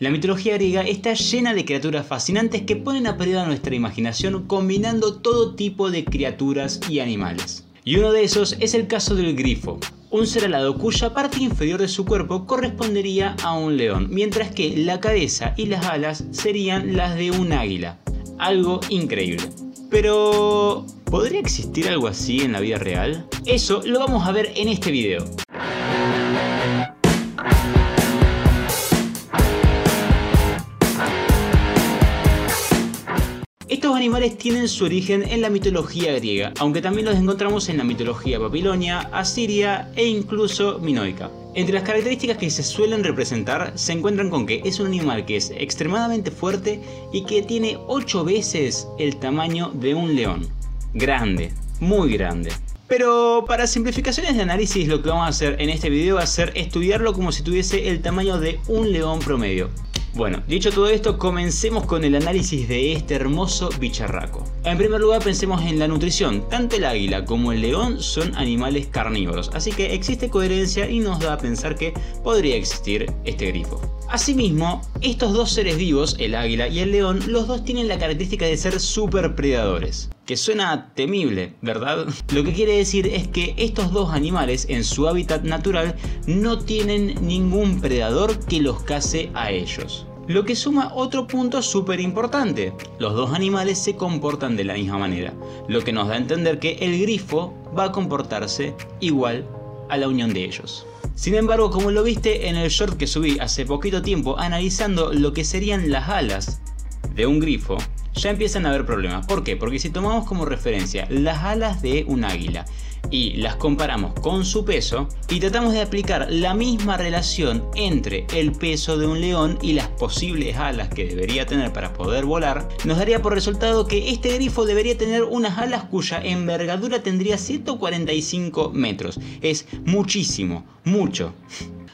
La mitología griega está llena de criaturas fascinantes que ponen a prueba nuestra imaginación combinando todo tipo de criaturas y animales. Y uno de esos es el caso del grifo, un ser alado cuya parte inferior de su cuerpo correspondería a un león, mientras que la cabeza y las alas serían las de un águila. Algo increíble. Pero, ¿podría existir algo así en la vida real? Eso lo vamos a ver en este video. Estos animales tienen su origen en la mitología griega, aunque también los encontramos en la mitología babilonia, asiria e incluso minoica. Entre las características que se suelen representar se encuentran con que es un animal que es extremadamente fuerte y que tiene 8 veces el tamaño de un león. Grande, muy grande. Pero para simplificaciones de análisis lo que vamos a hacer en este video va a ser estudiarlo como si tuviese el tamaño de un león promedio. Bueno, dicho todo esto, comencemos con el análisis de este hermoso bicharraco. En primer lugar, pensemos en la nutrición. Tanto el águila como el león son animales carnívoros, así que existe coherencia y nos da a pensar que podría existir este grifo. Asimismo, estos dos seres vivos, el águila y el león, los dos tienen la característica de ser super predadores. Que suena temible, ¿verdad? Lo que quiere decir es que estos dos animales en su hábitat natural no tienen ningún predador que los case a ellos. Lo que suma otro punto súper importante. Los dos animales se comportan de la misma manera, lo que nos da a entender que el grifo va a comportarse igual a la unión de ellos. Sin embargo, como lo viste en el short que subí hace poquito tiempo analizando lo que serían las alas de un grifo, ya empiezan a haber problemas. ¿Por qué? Porque si tomamos como referencia las alas de un águila y las comparamos con su peso y tratamos de aplicar la misma relación entre el peso de un león y las posibles alas que debería tener para poder volar, nos daría por resultado que este grifo debería tener unas alas cuya envergadura tendría 145 metros. Es muchísimo, mucho.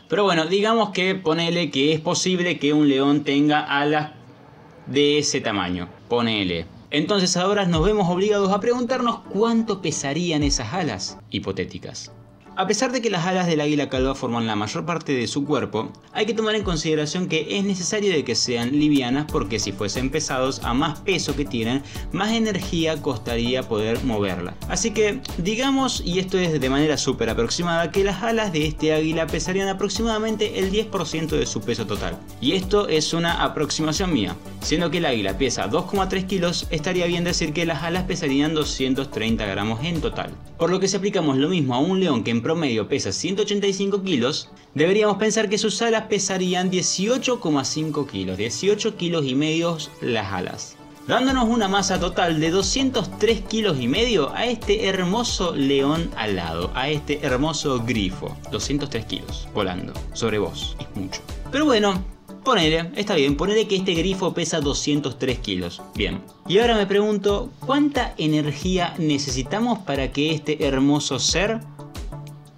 Pero bueno, digamos que ponele que es posible que un león tenga alas de ese tamaño. Ponele. Entonces ahora nos vemos obligados a preguntarnos cuánto pesarían esas alas hipotéticas. A pesar de que las alas del águila calva forman la mayor parte de su cuerpo, hay que tomar en consideración que es necesario que sean livianas porque si fuesen pesados, a más peso que tienen, más energía costaría poder moverla. Así que digamos, y esto es de manera súper aproximada, que las alas de este águila pesarían aproximadamente el 10% de su peso total. Y esto es una aproximación mía. Siendo que el águila pesa 2,3 kilos, estaría bien decir que las alas pesarían 230 gramos en total. Por lo que si aplicamos lo mismo a un león que en promedio pesa 185 kilos, deberíamos pensar que sus alas pesarían 18,5 kilos, 18 kilos y medio las alas. Dándonos una masa total de 203 kilos y medio a este hermoso león alado, a este hermoso grifo. 203 kilos volando sobre vos, es mucho. Pero bueno, Ponele, está bien, ponele que este grifo pesa 203 kilos. Bien. Y ahora me pregunto, ¿cuánta energía necesitamos para que este hermoso ser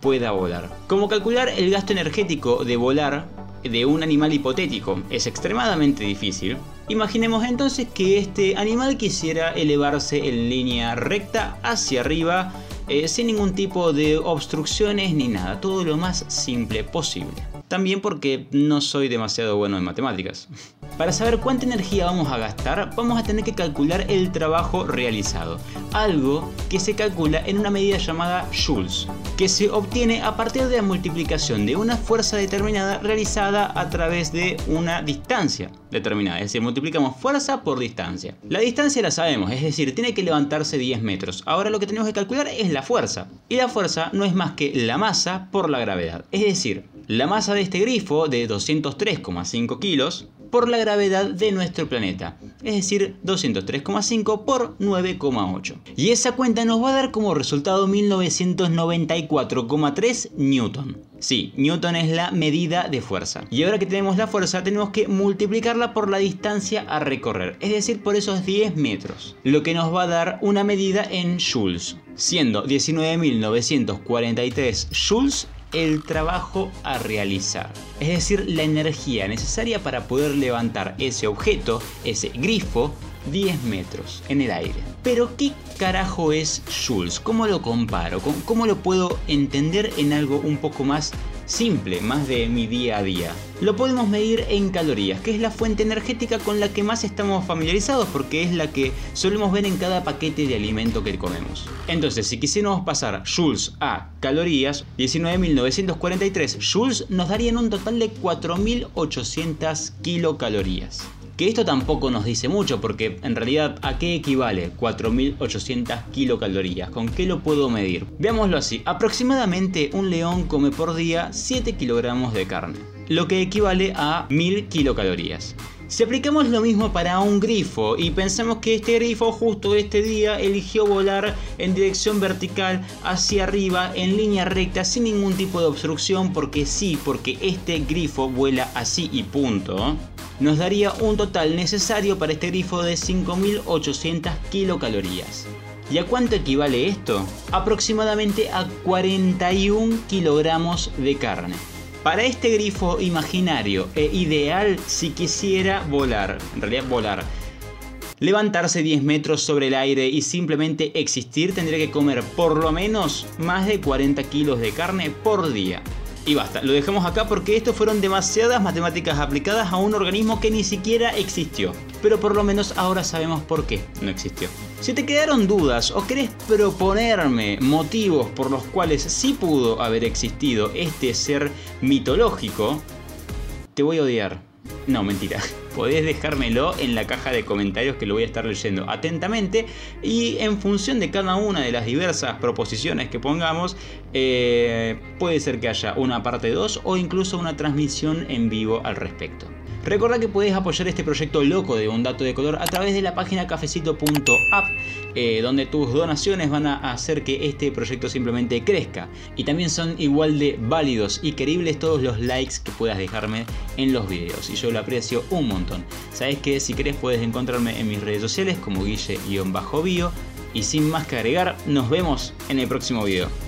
pueda volar. Como calcular el gasto energético de volar de un animal hipotético es extremadamente difícil, imaginemos entonces que este animal quisiera elevarse en línea recta hacia arriba eh, sin ningún tipo de obstrucciones ni nada, todo lo más simple posible. También porque no soy demasiado bueno en matemáticas. Para saber cuánta energía vamos a gastar, vamos a tener que calcular el trabajo realizado, algo que se calcula en una medida llamada joules, que se obtiene a partir de la multiplicación de una fuerza determinada realizada a través de una distancia determinada, es decir, multiplicamos fuerza por distancia. La distancia la sabemos, es decir, tiene que levantarse 10 metros. Ahora lo que tenemos que calcular es la fuerza, y la fuerza no es más que la masa por la gravedad, es decir, la masa de este grifo de 203,5 kilos por la gravedad de nuestro planeta, es decir, 203,5 por 9,8. Y esa cuenta nos va a dar como resultado 1994,3 Newton. Sí, Newton es la medida de fuerza. Y ahora que tenemos la fuerza, tenemos que multiplicarla por la distancia a recorrer, es decir, por esos 10 metros, lo que nos va a dar una medida en joules, siendo 19.943 joules el trabajo a realizar, es decir, la energía necesaria para poder levantar ese objeto, ese grifo, 10 metros en el aire. Pero ¿qué carajo es Jules? ¿Cómo lo comparo? ¿Cómo lo puedo entender en algo un poco más simple, más de mi día a día. Lo podemos medir en calorías, que es la fuente energética con la que más estamos familiarizados porque es la que solemos ver en cada paquete de alimento que comemos. Entonces, si quisiéramos pasar joules a calorías, 19.943 joules nos darían un total de 4.800 kilocalorías. Que esto tampoco nos dice mucho porque en realidad ¿a qué equivale 4.800 kilocalorías? ¿Con qué lo puedo medir? Veámoslo así, aproximadamente un león come por día 7 kilogramos de carne, lo que equivale a 1.000 kilocalorías. Si aplicamos lo mismo para un grifo y pensamos que este grifo justo este día eligió volar en dirección vertical hacia arriba en línea recta sin ningún tipo de obstrucción porque sí, porque este grifo vuela así y punto nos daría un total necesario para este grifo de 5.800 kilocalorías. ¿Y a cuánto equivale esto? Aproximadamente a 41 kilogramos de carne. Para este grifo imaginario e ideal si quisiera volar, en realidad volar, levantarse 10 metros sobre el aire y simplemente existir, tendría que comer por lo menos más de 40 kilos de carne por día. Y basta, lo dejamos acá porque esto fueron demasiadas matemáticas aplicadas a un organismo que ni siquiera existió. Pero por lo menos ahora sabemos por qué no existió. Si te quedaron dudas o querés proponerme motivos por los cuales sí pudo haber existido este ser mitológico, te voy a odiar. No, mentira podés dejármelo en la caja de comentarios que lo voy a estar leyendo atentamente y en función de cada una de las diversas proposiciones que pongamos eh, puede ser que haya una parte 2 o incluso una transmisión en vivo al respecto. Recuerda que puedes apoyar este proyecto loco de un dato de color a través de la página cafecito.app, eh, donde tus donaciones van a hacer que este proyecto simplemente crezca. Y también son igual de válidos y queribles todos los likes que puedas dejarme en los videos. Y yo lo aprecio un montón. Sabes que si querés puedes encontrarme en mis redes sociales como guille-bio. Y sin más que agregar, nos vemos en el próximo video.